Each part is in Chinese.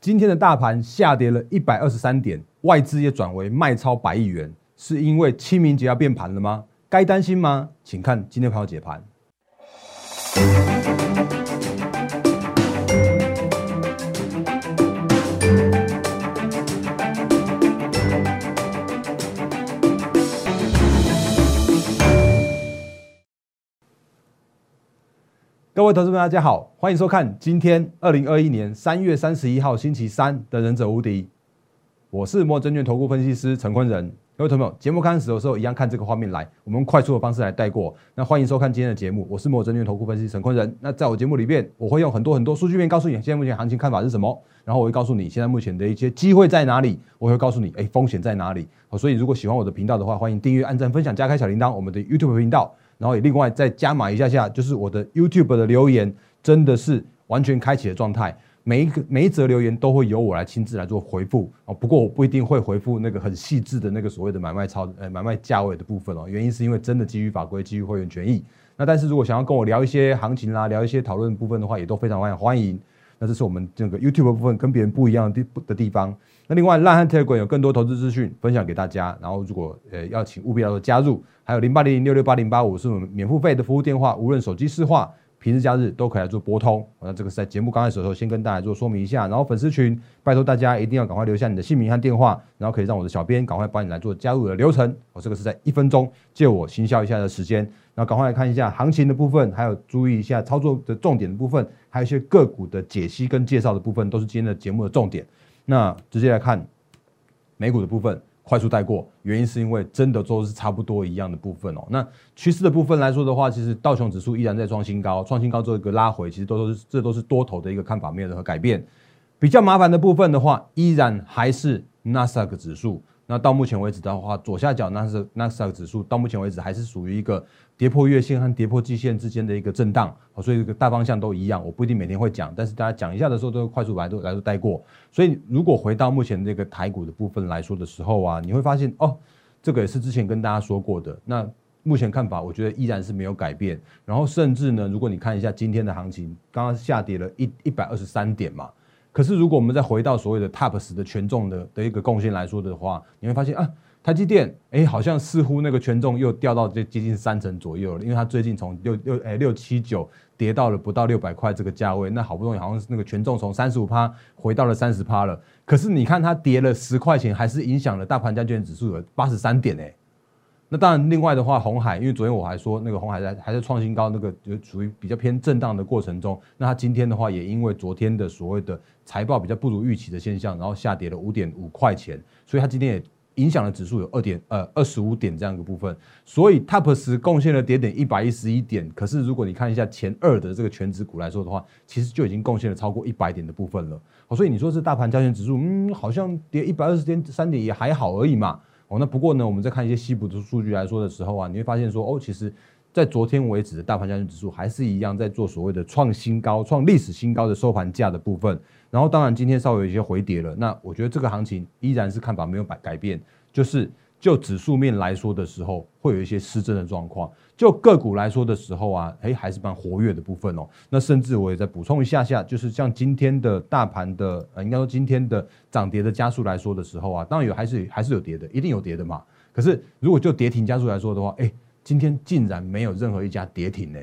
今天的大盘下跌了一百二十三点，外资也转为卖超百亿元，是因为清明节要变盘了吗？该担心吗？请看今天朋友解盘。各位投资们，大家好，欢迎收看今天二零二一年三月三十一号星期三的《忍者无敌》，我是摩证券投顾分析师陈坤仁。各位朋友，节目开始的时候一样看这个画面来，我们快速的方式来带过。那欢迎收看今天的节目，我是摩证券投顾分析师陈坤仁。那在我节目里面，我会用很多很多数据面告诉你现在目前行情看法是什么，然后我会告诉你现在目前的一些机会在哪里，我会告诉你哎风险在哪里。所以如果喜欢我的频道的话，欢迎订阅、按赞、分享、加开小铃铛，我们的 YouTube 频道。然后也另外再加码一下下，就是我的 YouTube 的留言真的是完全开启的状态，每一个每一则留言都会由我来亲自来做回复哦。不过我不一定会回复那个很细致的那个所谓的买卖超呃买卖价位的部分哦，原因是因为真的基于法规、基于会员权益。那但是如果想要跟我聊一些行情啦，聊一些讨论部分的话，也都非常欢迎欢迎。那这是我们这个 YouTube 部分跟别人不一样的地的地方。那另外，烂汉 Telegram 有更多投资资讯分享给大家。然后，如果呃要请务必要做加入，还有零八零零六六八零八五是我们免付费的服务电话，无论手机市话、平日假日都可以来做拨通。那这个是在节目刚开始的时候先跟大家做说明一下。然后粉丝群，拜托大家一定要赶快留下你的姓名和电话，然后可以让我的小编赶快帮你来做加入的流程。我这个是在一分钟借我行销一下的时间，然后赶快来看一下行情的部分，还有注意一下操作的重点的部分，还有一些个股的解析跟介绍的部分，都是今天的节目的重点。那直接来看。美股的部分快速带过，原因是因为真的都是差不多一样的部分哦。那趋势的部分来说的话，其实道琼指数依然在创新高，创新高做一个拉回，其实都都是这都是多头的一个看法，没有任何改变。比较麻烦的部分的话，依然还是纳斯达克指数。那到目前为止的话，左下角那是纳斯达克指数，到目前为止还是属于一个跌破月线和跌破季线之间的一个震荡，所以这个大方向都一样。我不一定每天会讲，但是大家讲一下的时候，都快速来都来都带过。所以如果回到目前这个台股的部分来说的时候啊，你会发现哦，这个也是之前跟大家说过的。那目前看法，我觉得依然是没有改变。然后甚至呢，如果你看一下今天的行情，刚刚下跌了一一百二十三点嘛。可是，如果我们再回到所谓的 TOP 十的权重的的一个贡献来说的话，你会发现啊，台积电哎，好像似乎那个权重又掉到这接近三成左右了，因为它最近从六六哎六七九跌到了不到六百块这个价位，那好不容易好像是那个权重从三十五趴回到了三十趴了。可是你看它跌了十块钱，还是影响了大盘加权指数有八十三点哎。那当然，另外的话，红海，因为昨天我还说那个红海在还在创新高，那个就属于比较偏震荡的过程中。那它今天的话，也因为昨天的所谓的财报比较不如预期的现象，然后下跌了五点五块钱，所以它今天也影响的指数有二点呃二十五点这样一个部分。所以 TOP 十贡献了跌点一百一十一点，可是如果你看一下前二的这个全指股来说的话，其实就已经贡献了超过一百点的部分了。所以你说是大盘加权指数，嗯，好像跌一百二十点三点也还好而已嘛。哦，那不过呢，我们在看一些西部的数据来说的时候啊，你会发现说，哦，其实，在昨天为止的大盘加权指数还是一样在做所谓的创新高、创历史新高的收盘价的部分。然后，当然今天稍微有一些回跌了。那我觉得这个行情依然是看法没有改改变，就是。就指数面来说的时候，会有一些失真的状况。就个股来说的时候啊，哎，还是蛮活跃的部分哦。那甚至我也再补充一下下，就是像今天的大盘的，呃，应该说今天的涨跌的加速来说的时候啊，当然有还是还是有跌的，一定有跌的嘛。可是如果就跌停加速来说的话，哎，今天竟然没有任何一家跌停呢。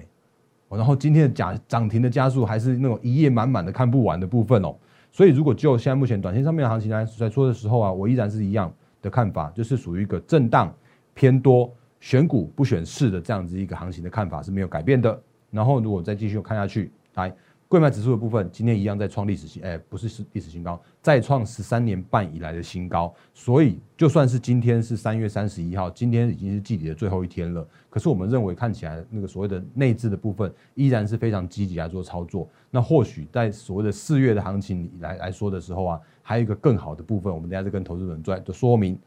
然后今天的假涨停的加速还是那种一页满满的看不完的部分哦。所以如果就现在目前短线上面的行情来来说的时候啊，我依然是一样。的看法就是属于一个震荡偏多、选股不选市的这样子一个行情的看法是没有改变的。然后如果再继续看下去，来，贵买指数的部分今天一样在创历史新，哎，不是是历史新高，再创十三年半以来的新高。所以就算是今天是三月三十一号，今天已经是季底的最后一天了。可是我们认为看起来那个所谓的内置的部分依然是非常积极来做操作。那或许在所谓的四月的行情来来说的时候啊。还有一个更好的部分，我们等下再跟投资人做的说明。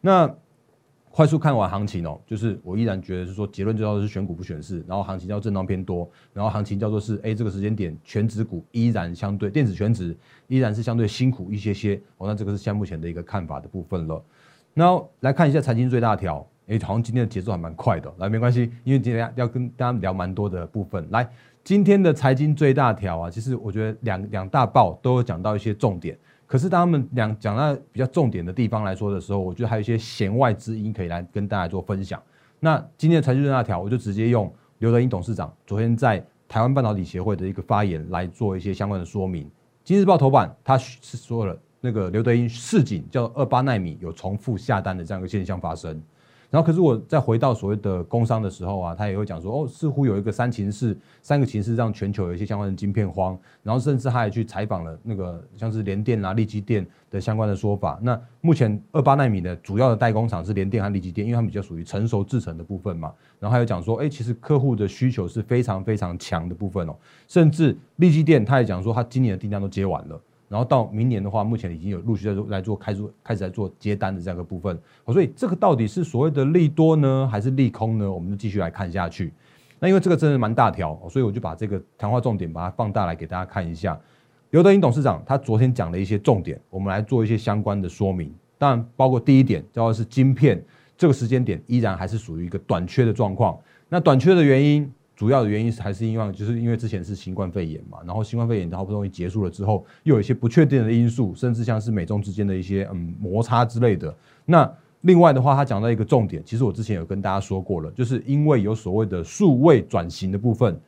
那快速看完行情哦，就是我依然觉得是说结论就叫做是选股不选市，然后行情叫震荡偏多，然后行情叫做是哎这个时间点全指股依然相对电子全指依然是相对辛苦一些些哦，那这个是现目前的一个看法的部分了。然后来看一下财经最大条，哎，好像今天的节奏还蛮快的。来，没关系，因为今天要跟大家聊蛮多的部分。来，今天的财经最大条啊，其实我觉得两两大报都有讲到一些重点。可是当他们两讲到比较重点的地方来说的时候，我觉得还有一些弦外之音可以来跟大家做分享。那今天的财经最大条，我就直接用刘德英董事长昨天在台湾半导体协会的一个发言来做一些相关的说明。今日报头版他是说了，那个刘德英市井叫二八纳米有重复下单的这样一个现象发生。然后，可是我再回到所谓的工商的时候啊，他也会讲说，哦，似乎有一个三秦式，三个秦式让全球有一些相关的晶片荒。然后，甚至他也去采访了那个像是联电啊、力基电的相关的说法。那目前二八纳米的主要的代工厂是联电和力基电，因为他们比较属于成熟制程的部分嘛。然后还有讲说，哎，其实客户的需求是非常非常强的部分哦。甚至力基电他也讲说，他今年的订单都接完了。然后到明年的话，目前已经有陆续在做来做开做开始在做接单的这样一个部分，所以这个到底是所谓的利多呢，还是利空呢？我们就继续来看下去。那因为这个真的蛮大条，所以我就把这个谈话重点把它放大来给大家看一下。刘德英董事长他昨天讲了一些重点，我们来做一些相关的说明。当然，包括第一点，叫做是晶片这个时间点依然还是属于一个短缺的状况。那短缺的原因。主要的原因是还是因为就是因为之前是新冠肺炎嘛，然后新冠肺炎好不容易结束了之后，又有一些不确定的因素，甚至像是美中之间的一些嗯摩擦之类的。那另外的话，他讲到一个重点，其实我之前有跟大家说过了，就是因为有所谓的数位转型的部分，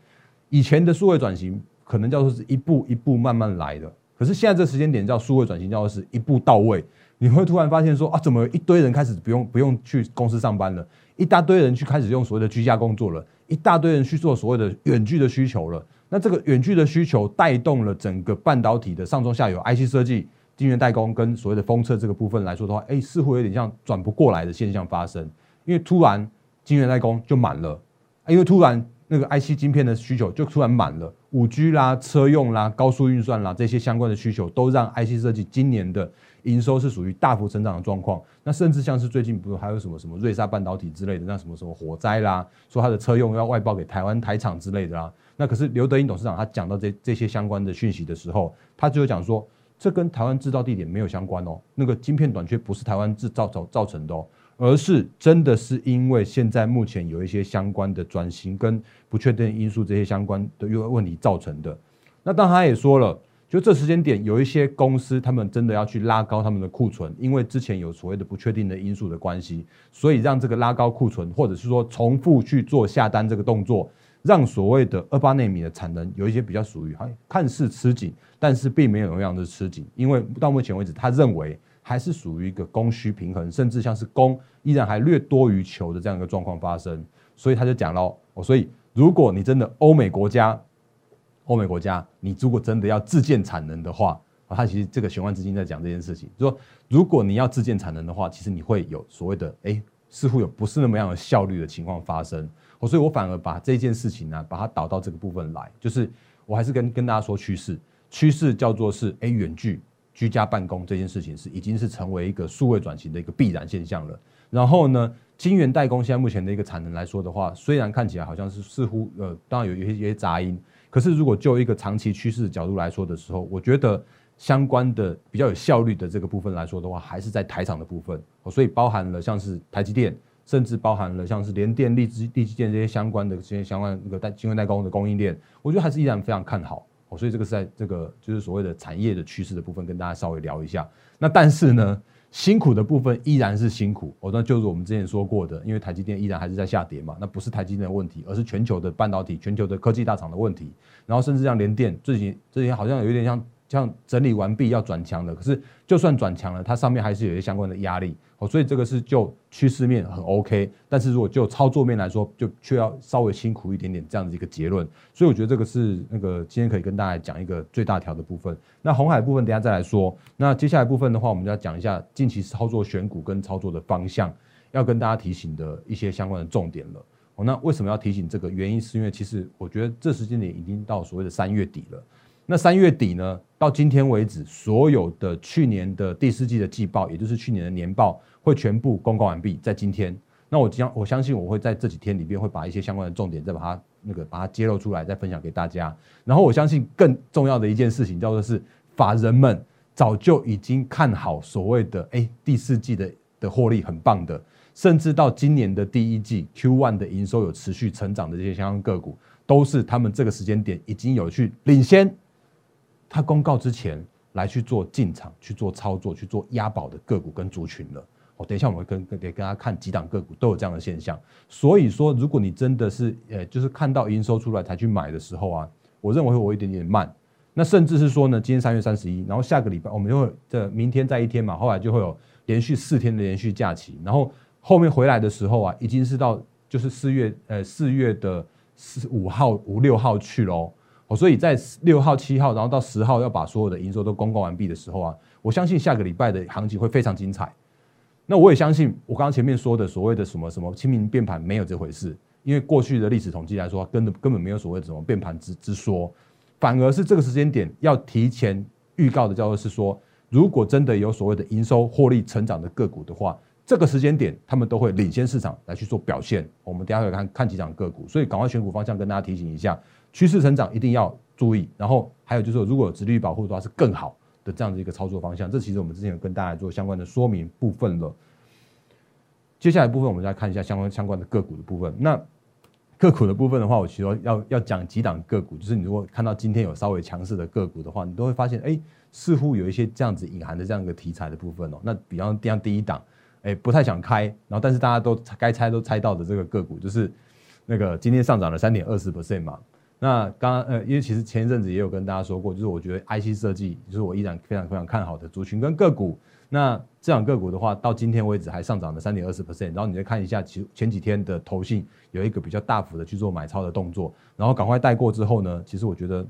以前的数位转型可能叫做是一步一步慢慢来的，可是现在这时间点叫数位转型，叫做是一步到位。你会突然发现说啊，怎么一堆人开始不用不用去公司上班了，一大堆人去开始用所谓的居家工作了。一大堆人去做所谓的远距的需求了，那这个远距的需求带动了整个半导体的上中下游 IC 设计、晶圆代工跟所谓的封测这个部分来说的话，哎，似乎有点像转不过来的现象发生，因为突然晶圆代工就满了，因为突然那个 IC 晶片的需求就突然满了，五 G 啦、车用啦、高速运算啦这些相关的需求都让 IC 设计今年的。营收是属于大幅成长的状况，那甚至像是最近不是还有什么什么瑞萨半导体之类的，那什么什么火灾啦，说它的车用要外包给台湾台厂之类的啦。那可是刘德英董事长他讲到这这些相关的讯息的时候，他就讲说，这跟台湾制造地点没有相关哦，那个晶片短缺不是台湾制造造造成的哦，而是真的是因为现在目前有一些相关的转型跟不确定因素这些相关的个问题造成的。那当他也说了。就这时间点，有一些公司他们真的要去拉高他们的库存，因为之前有所谓的不确定的因素的关系，所以让这个拉高库存，或者是说重复去做下单这个动作，让所谓的二八纳米的产能有一些比较属于还看似吃紧，但是并没有那样的吃紧，因为到目前为止，他认为还是属于一个供需平衡，甚至像是供依然还略多于求的这样一个状况发生，所以他就讲了哦，所以如果你真的欧美国家。欧美国家，你如果真的要自建产能的话，啊，它其实这个玄幻资金在讲这件事情，就说如果你要自建产能的话，其实你会有所谓的，哎，似乎有不是那么样的效率的情况发生。哦，所以我反而把这件事情呢，把它导到这个部分来，就是我还是跟跟大家说趋势，趋势叫做是，哎，远距居家办公这件事情是已经是成为一个数位转型的一个必然现象了。然后呢，晶圆代工现在目前的一个产能来说的话，虽然看起来好像是似乎呃，当然有有些一些杂音。可是，如果就一个长期趋势角度来说的时候，我觉得相关的比较有效率的这个部分来说的话，还是在台厂的部分。所以包含了像是台积电，甚至包含了像是联电、力基、立基电这些相关的这些相关那个代晶圆代工的供应链，我觉得还是依然非常看好。所以这个是在这个就是所谓的产业的趋势的部分，跟大家稍微聊一下。那但是呢？辛苦的部分依然是辛苦，哦，那就是我们之前说过的，因为台积电依然还是在下跌嘛，那不是台积电的问题，而是全球的半导体、全球的科技大厂的问题，然后甚至像联电最近最近好像有点像。像整理完毕要转强的，可是就算转强了，它上面还是有一些相关的压力哦，所以这个是就趋势面很 OK，但是如果就操作面来说，就却要稍微辛苦一点点这样的一个结论，所以我觉得这个是那个今天可以跟大家讲一个最大条的部分。那红海部分等下再来说，那接下来部分的话，我们就要讲一下近期操作选股跟操作的方向，要跟大家提醒的一些相关的重点了。哦，那为什么要提醒这个？原因是因为其实我觉得这时间点已经到所谓的三月底了。那三月底呢？到今天为止，所有的去年的第四季的季报，也就是去年的年报，会全部公告完毕，在今天。那我将我相信我会在这几天里边会把一些相关的重点再把它那个把它揭露出来，再分享给大家。然后我相信更重要的一件事情叫做是法人们早就已经看好所谓的哎第四季的的获利很棒的，甚至到今年的第一季 Q one 的营收有持续成长的这些相关个股，都是他们这个时间点已经有去领先，他公告之前来去做进场、去做操作、去做押宝的个股跟族群了。哦，等一下我们跟跟给大家看几档个股都有这样的现象。所以说，如果你真的是呃，就是看到营收出来才去买的时候啊，我认为会有一点点慢。那甚至是说呢，今天三月三十一，然后下个礼拜我们就会这明天再一天嘛，后来就会有连续四天的连续假期，然后后面回来的时候啊，已经是到就是四月呃四月的四五号五六号去喽。哦所以在六号七号，然后到十号要把所有的营收都公告完毕的时候啊，我相信下个礼拜的行情会非常精彩。那我也相信我刚刚前面说的所谓的什么什么清明变盘没有这回事，因为过去的历史统计来说，根本根本没有所谓的什么变盘之之说。反而是这个时间点要提前预告的，叫做是说，如果真的有所谓的营收获利成长的个股的话，这个时间点他们都会领先市场来去做表现。我们等下会看看几档个股，所以赶快选股方向跟大家提醒一下，趋势成长一定要注意。然后还有就是说，如果有殖利率保护的话，是更好的这样的一个操作方向。这其实我们之前有跟大家做相关的说明部分了。接下来部分我们再看一下相关相关的个股的部分。那个股的部分的话，我其实要要讲几档个股，就是你如果看到今天有稍微强势的个股的话，你都会发现，哎，似乎有一些这样子隐含的这样一个题材的部分哦。那比方像第一档，哎，不太想开，然后但是大家都该猜都猜到的这个个股，就是那个今天上涨了三点二十 percent 嘛。那刚刚呃，因为其实前一阵子也有跟大家说过，就是我觉得 IC 设计就是我依然非常非常看好的族群跟个股。那这两个股的话，到今天为止还上涨了三点二十 percent，然后你再看一下，其前几天的投信有一个比较大幅的去做买超的动作，然后赶快带过之后呢，其实我觉得，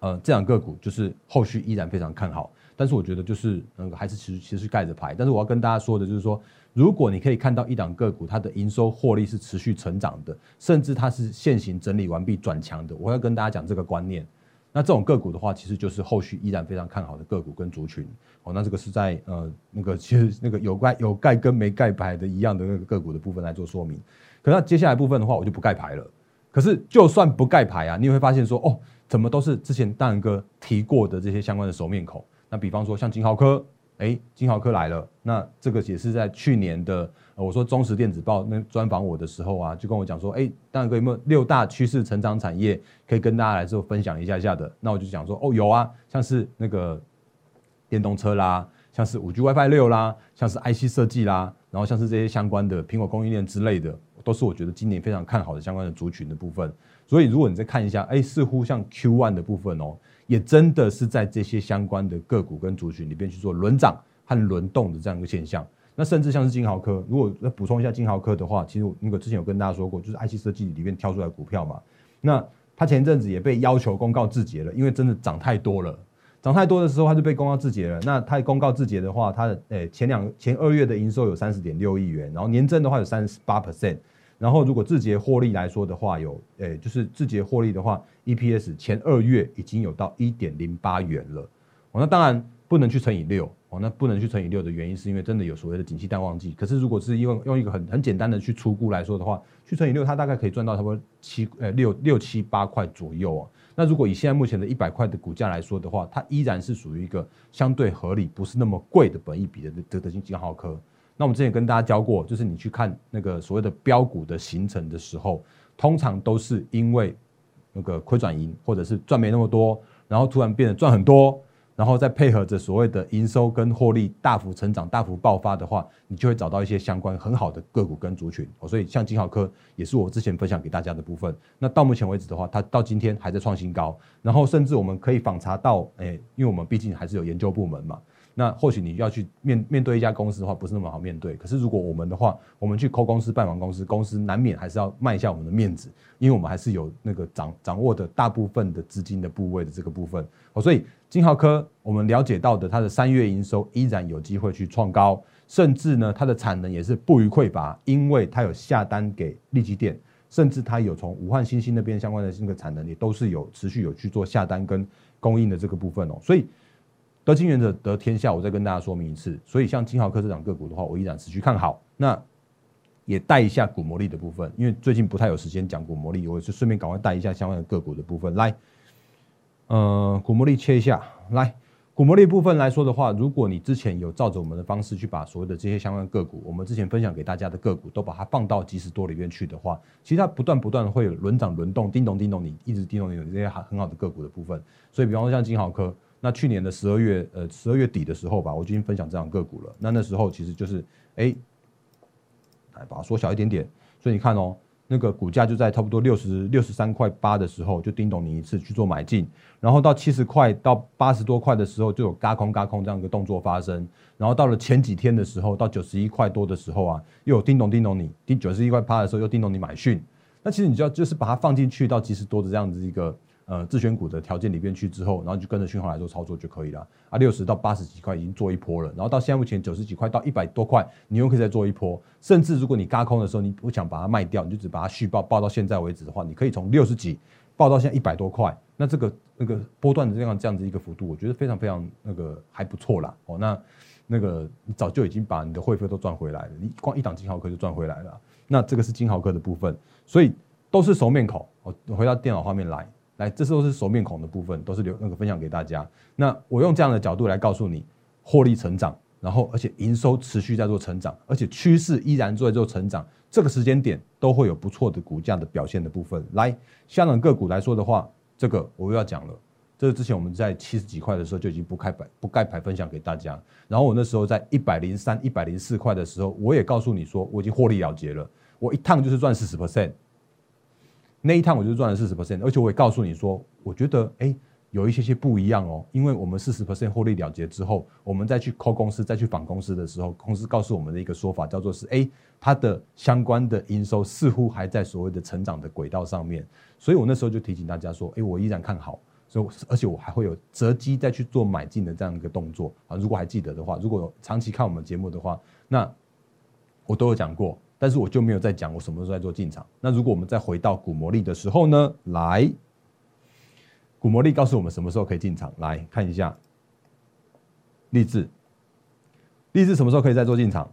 呃，这两个股就是后续依然非常看好，但是我觉得就是那个还是其实其实盖着牌，但是我要跟大家说的就是说，如果你可以看到一档个股它的营收获利是持续成长的，甚至它是现行整理完毕转强的，我要跟大家讲这个观念。那这种个股的话，其实就是后续依然非常看好的个股跟族群哦。那这个是在呃那个其实那个有盖有盖跟没盖牌的一样的那个个股的部分来做说明。可那接下来部分的话，我就不盖牌了。可是就算不盖牌啊，你也会发现说哦，怎么都是之前大仁哥提过的这些相关的熟面孔。那比方说像金豪科，哎，金豪科来了，那这个也是在去年的。我说中实电子报那专访我的时候啊，就跟我讲说，哎，大哥有没有六大趋势成长产业可以跟大家来做分享一下下的？那我就讲说，哦，有啊，像是那个电动车啦，像是五 G WiFi 六啦，像是 IC 设计啦，然后像是这些相关的苹果供应链之类的，都是我觉得今年非常看好的相关的族群的部分。所以如果你再看一下，哎，似乎像 Q one 的部分哦，也真的是在这些相关的个股跟族群里边去做轮涨和轮动的这样一个现象。那甚至像是金豪科，如果要补充一下金豪科的话，其实我那个之前有跟大家说过，就是 IC 设计里面挑出来股票嘛。那他前一阵子也被要求公告自结了，因为真的涨太多了，涨太多的时候他就被公告自结了。那他公告自结的话，他的诶前两前二月的营收有三十点六亿元，然后年增的话有三十八 percent，然后如果字节获利来说的话，有诶就是字节获利的话，EPS 前二月已经有到一点零八元了。哦，那当然不能去乘以六。哦那不能去乘以六的原因，是因为真的有所谓的景气淡旺季。可是如果是用用一个很很简单的去出估来说的话，去乘以六，它大概可以赚到差不多七呃六六七八块左右啊。那如果以现在目前的一百块的股价来说的话，它依然是属于一个相对合理、不是那么贵的本益比的德德金金浩科。那我们之前跟大家教过，就是你去看那个所谓的标股的形成的时候，通常都是因为那个亏转盈，或者是赚没那么多，然后突然变得赚很多。然后再配合着所谓的营收跟获利大幅成长、大幅爆发的话，你就会找到一些相关很好的个股跟族群。所以像金豪科也是我之前分享给大家的部分。那到目前为止的话，它到今天还在创新高。然后甚至我们可以访查到，哎，因为我们毕竟还是有研究部门嘛。那或许你要去面面对一家公司的话，不是那么好面对。可是如果我们的话，我们去抠公司、拜访公司，公司难免还是要卖一下我们的面子，因为我们还是有那个掌掌握的大部分的资金的部位的这个部分。哦，所以金浩科我们了解到的，它的三月营收依然有机会去创高，甚至呢，它的产能也是不予匮乏，因为它有下单给立基电，甚至它有从武汉新兴那边相关的那个产能也都是有持续有去做下单跟供应的这个部分哦，所以。得金原则得天下，我再跟大家说明一次。所以像金豪科这档个股的话，我依然持续看好。那也带一下股魔力的部分，因为最近不太有时间讲股魔力，我就顺便赶快带一下相关的个股的部分。来，呃，股魔力切一下。来，股魔力部分来说的话，如果你之前有照着我们的方式去把所有的这些相关个股，我们之前分享给大家的个股，都把它放到即时多里面去的话，其实它不断不断会有轮涨轮动，叮咚叮咚，你一直叮咚叮咚这些很很好的个股的部分。所以，比方说像金豪科，那去年的十二月呃十二月底的时候吧，我就已经分享这样个股了。那那时候其实就是哎，来把它缩小一点点，所以你看哦。那个股价就在差不多六十六十三块八的时候，就叮咚你一次去做买进，然后到七十块到八十多块的时候，就有嘎空嘎空这样一个动作发生，然后到了前几天的时候，到九十一块多的时候啊，又有叮咚叮咚你，第九十一块八的时候又叮咚你买讯，那其实你就要就是把它放进去到即时多的这样子一个。呃，自选股的条件里边去之后，然后就跟着讯号来做操作就可以了。啊，六十到八十几块已经做一波了，然后到现在目前九十几块到一百多块，你又可以再做一波。甚至如果你嘎空的时候，你不想把它卖掉，你就只把它续报，报到现在为止的话，你可以从六十几报到现在一百多块。那这个那个波段的这样这样子一个幅度，我觉得非常非常那个还不错啦。哦，那那个你早就已经把你的会费都赚回来了，你光一档金豪科就赚回来了。那这个是金豪科的部分，所以都是熟面孔。我回到电脑画面来。来，这都是熟面孔的部分，都是留那个分享给大家。那我用这样的角度来告诉你，获利成长，然后而且营收持续在做成长，而且趋势依然在做成长，这个时间点都会有不错的股价的表现的部分。来，香港个股来说的话，这个我又要讲了。这个之前我们在七十几块的时候就已经不开牌不盖牌分享给大家，然后我那时候在一百零三、一百零四块的时候，我也告诉你说我已经获利了结了，我一趟就是赚四十 percent。那一趟我就赚了四十 percent，而且我也告诉你说，我觉得哎有一些些不一样哦，因为我们四十 percent 获利了结之后，我们再去扣公司、再去访公司的时候，公司告诉我们的一个说法叫做是哎，它的相关的营收似乎还在所谓的成长的轨道上面，所以我那时候就提醒大家说，哎，我依然看好，所以而且我还会有择机再去做买进的这样一个动作啊，如果还记得的话，如果长期看我们节目的话，那我都有讲过。但是我就没有再讲我什么时候在做进场。那如果我们再回到股魔力的时候呢？来，股魔力告诉我们什么时候可以进场。来看一下，励志，励志什么时候可以再做进场？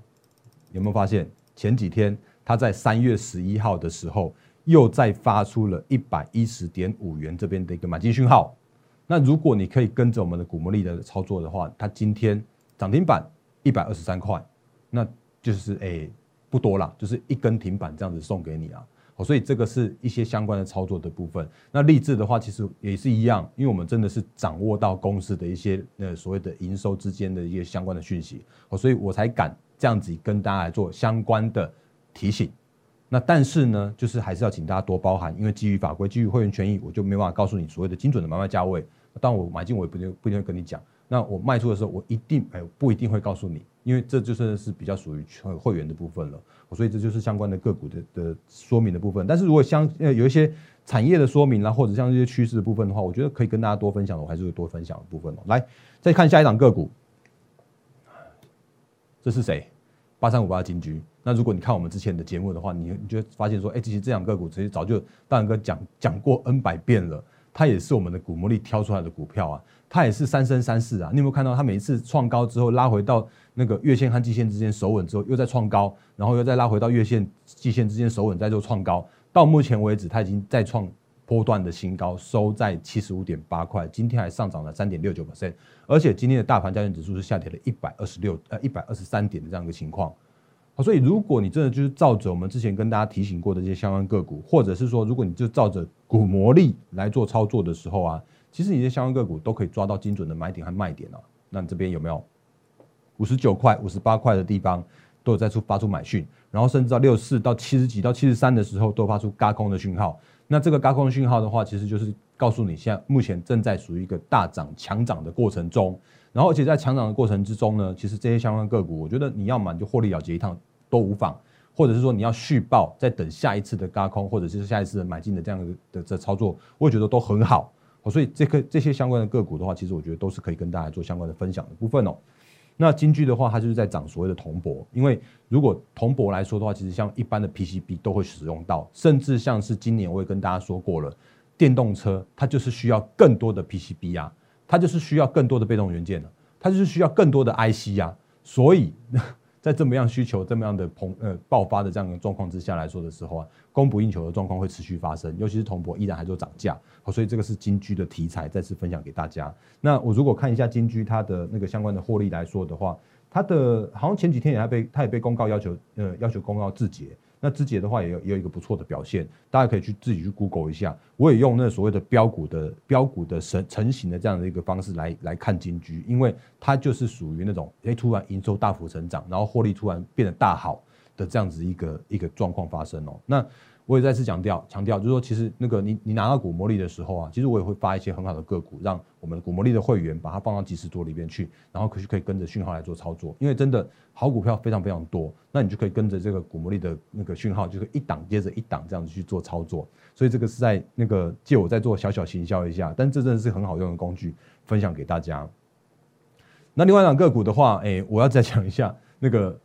有没有发现前几天他在三月十一号的时候又再发出了一百一十点五元这边的一个买进讯号？那如果你可以跟着我们的股魔力的操作的话，它今天涨停板一百二十三块，那就是诶。不多啦，就是一根停板这样子送给你啊，所以这个是一些相关的操作的部分。那励志的话，其实也是一样，因为我们真的是掌握到公司的一些呃所谓的营收之间的一些相关的讯息，所以我才敢这样子跟大家来做相关的提醒。那但是呢，就是还是要请大家多包涵，因为基于法规、基于会员权益，我就没办法告诉你所谓的精准的买卖价位。当我买进，我也不一定不一定会跟你讲。那我卖出的时候，我一定哎不一定会告诉你。因为这就是是比较属于会员的部分了，所以这就是相关的个股的的说明的部分。但是如果相呃有一些产业的说明啦，或者像这些趋势的部分的话，我觉得可以跟大家多分享，我还是会多分享的部分哦。来，再看下一档个股，这是谁？八三五八金居。那如果你看我们之前的节目的话，你你就发现说，哎，其实这两个股其实早就大然哥讲讲过 N 百遍了。它也是我们的股魔力挑出来的股票啊，它也是三生三世啊。你有没有看到它每一次创高之后拉回到那个月线和季线之间守稳之后，又再创高，然后又再拉回到月线、季线之间守稳，再做创高。到目前为止，它已经再创波段的新高，收在七十五点八块，今天还上涨了三点六九 percent，而且今天的大盘交易指数是下跌了一百二十六呃一百二十三点的这样一个情况。好，所以如果你真的就是照着我们之前跟大家提醒过的这些相关个股，或者是说，如果你就照着股魔力来做操作的时候啊，其实你的相关个股都可以抓到精准的买点和卖点哦。那你这边有没有五十九块、五十八块的地方都有在出发出买讯，然后甚至到六十四到七十几到七十三的时候都发出嘎空的讯号。那这个嘎空的讯号的话，其实就是告诉你现在目前正在属于一个大涨强涨的过程中。然后，而且在强涨的过程之中呢，其实这些相关个股，我觉得你要么就获利了结一趟都无妨，或者是说你要续报，再等下一次的高空，或者是下一次的买进的这样的这操作，我也觉得都很好。所以这个这些相关的个股的话，其实我觉得都是可以跟大家做相关的分享的部分哦。那金居的话，它就是在涨所谓的铜箔，因为如果铜箔来说的话，其实像一般的 PCB 都会使用到，甚至像是今年我也跟大家说过了，电动车它就是需要更多的 PCB 啊。它就是需要更多的被动元件了，它就是需要更多的 IC 呀，所以在这么样需求这么样的膨呃爆发的这样的状况之下来说的时候啊，供不应求的状况会持续发生，尤其是铜箔依然还做涨价，好，所以这个是金居的题材，再次分享给大家。那我如果看一下金居它的那个相关的获利来说的话，它的好像前几天也还被它也被公告要求呃要求公告自结。那肢节的话也有也有一个不错的表现，大家可以去自己去 Google 一下。我也用那所谓的标股的标股的成成型的这样的一个方式来来看金居，因为它就是属于那种哎突然营收大幅成长，然后获利突然变得大好的这样子一个一个状况发生哦。那我也再次强调，强调就是说，其实那个你你拿到股魔力的时候啊，其实我也会发一些很好的个股，让我们的股魔力的会员把它放到即时多里面去，然后可以可以跟着讯号来做操作。因为真的好股票非常非常多，那你就可以跟着这个股魔力的那个讯号，就是一档接着一档这样子去做操作。所以这个是在那个借我在做小小行销一下，但这真的是很好用的工具，分享给大家。那另外一档个股的话，哎，我要再讲一下那个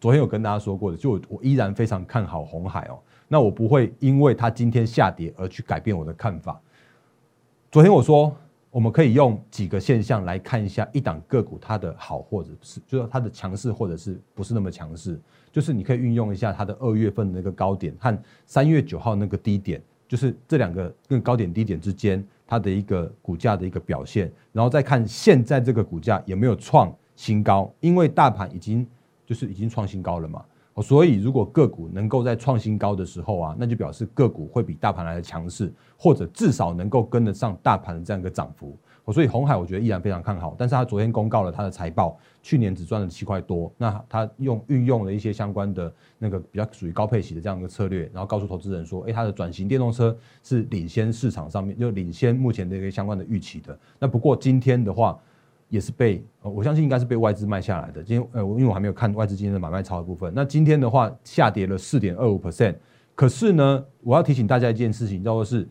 昨天有跟大家说过的，就我依然非常看好红海哦。那我不会因为它今天下跌而去改变我的看法。昨天我说，我们可以用几个现象来看一下一档个股它的好或者是，就是它的强势或者是不是那么强势。就是你可以运用一下它的二月份那个高点和三月九号那个低点，就是这两个跟高点低点之间它的一个股价的一个表现，然后再看现在这个股价有没有创新高，因为大盘已经就是已经创新高了嘛。所以，如果个股能够在创新高的时候啊，那就表示个股会比大盘来的强势，或者至少能够跟得上大盘的这样一个涨幅。所以红海我觉得依然非常看好，但是他昨天公告了他的财报，去年只赚了七块多，那他用运用了一些相关的那个比较属于高配息的这样一个策略，然后告诉投资人说，哎，他的转型电动车是领先市场上面，就领先目前的一个相关的预期的。那不过今天的话。也是被，我相信应该是被外资卖下来的。今天，呃，因为我还没有看外资今天的买卖超的部分。那今天的话，下跌了四点二五 percent。可是呢，我要提醒大家一件事情，叫做是，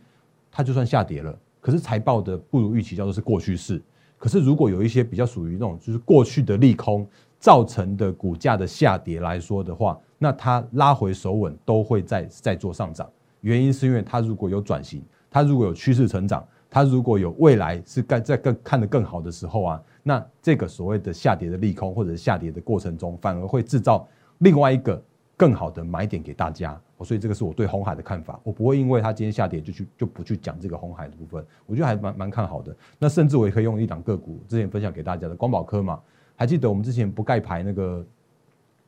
它就算下跌了，可是财报的不如预期，叫做是过去式。可是如果有一些比较属于那种就是过去的利空造成的股价的下跌来说的话，那它拉回手稳都会再再做上涨。原因是因为它如果有转型，它如果有趋势成长。它如果有未来是更在更看得更好的时候啊，那这个所谓的下跌的利空或者是下跌的过程中，反而会制造另外一个更好的买点给大家。所以这个是我对红海的看法，我不会因为它今天下跌就去就不去讲这个红海的部分，我觉得还蛮蛮看好的。那甚至我也可以用一档个股之前分享给大家的光宝科嘛，还记得我们之前不盖牌那个，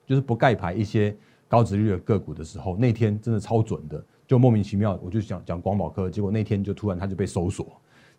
就是不盖牌一些高值率的个股的时候，那天真的超准的。就莫名其妙，我就想讲广宝科，结果那天就突然他就被搜索，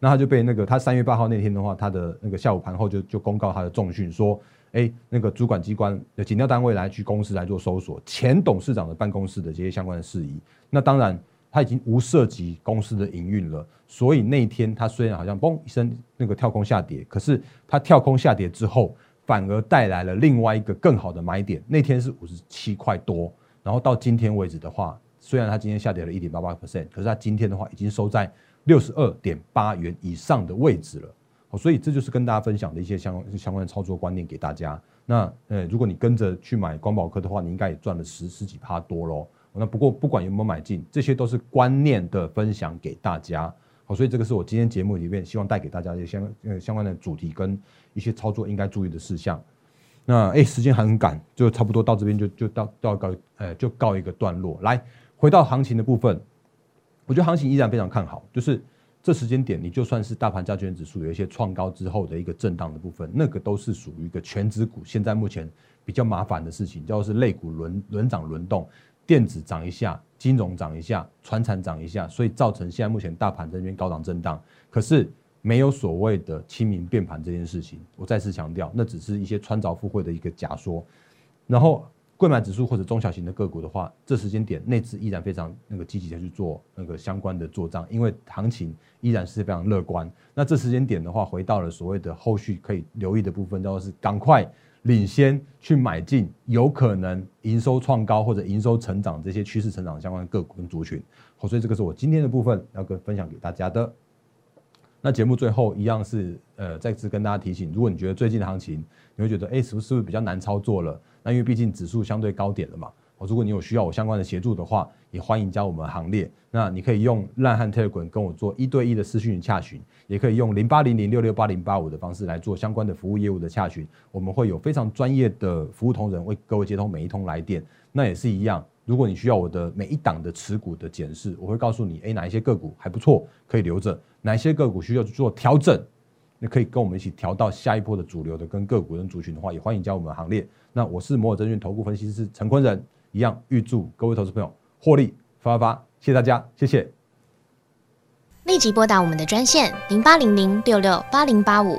那他就被那个他三月八号那天的话，他的那个下午盘后就就公告他的重讯说，哎，那个主管机关的检调单位来去公司来做搜索，前董事长的办公室的这些相关的事宜，那当然他已经无涉及公司的营运了，所以那天他虽然好像嘣一声那个跳空下跌，可是他跳空下跌之后，反而带来了另外一个更好的买点，那天是五十七块多，然后到今天为止的话。虽然它今天下跌了一点八八 percent，可是它今天的话已经收在六十二点八元以上的位置了。所以这就是跟大家分享的一些相相关的操作观念给大家。那呃，如果你跟着去买光宝科的话，你应该也赚了十十几趴多喽。那不过不管有没有买进，这些都是观念的分享给大家。好，所以这个是我今天节目里面希望带给大家一些相呃相关的主题跟一些操作应该注意的事项。那哎，时间还很赶，就差不多到这边就就到到告呃就告一个段落来。回到行情的部分，我觉得行情依然非常看好。就是这时间点，你就算是大盘加权指数有一些创高之后的一个震荡的部分，那个都是属于一个全指股。现在目前比较麻烦的事情，叫做是类股轮轮涨轮动，电子涨一下，金融涨一下，船产涨一下，所以造成现在目前大盘这边高档震荡。可是没有所谓的清明变盘这件事情，我再次强调，那只是一些穿凿附会的一个假说。然后。贵买指数或者中小型的个股的话，这时间点内资依然非常那个积极的去做那个相关的做账，因为行情依然是非常乐观。那这时间点的话，回到了所谓的后续可以留意的部分，叫做是赶快领先去买进有可能营收创高或者营收成长这些趋势成长相关的个股跟族群。好，所以这个是我今天的部分要跟分享给大家的。那节目最后一样是呃再次跟大家提醒，如果你觉得最近的行情你会觉得哎是不是比较难操作了？那因为毕竟指数相对高点了嘛，哦，如果你有需要我相关的协助的话，也欢迎加我们行列。那你可以用烂汉 Telegram 跟我做一对一的私讯洽询，也可以用零八零零六六八零八五的方式来做相关的服务业务的洽询。我们会有非常专业的服务同仁为各位接通每一通来电。那也是一样，如果你需要我的每一档的持股的检视，我会告诉你，哎，哪一些个股还不错，可以留着；哪一些个股需要去做调整，那可以跟我们一起调到下一波的主流的跟个股跟族群的话，也欢迎加入我们行列。那我是摩尔证券投顾分析师陈坤仁，一样预祝各位投资朋友获利发发发。谢谢大家，谢谢。立即拨打我们的专线零八零零六六八零八五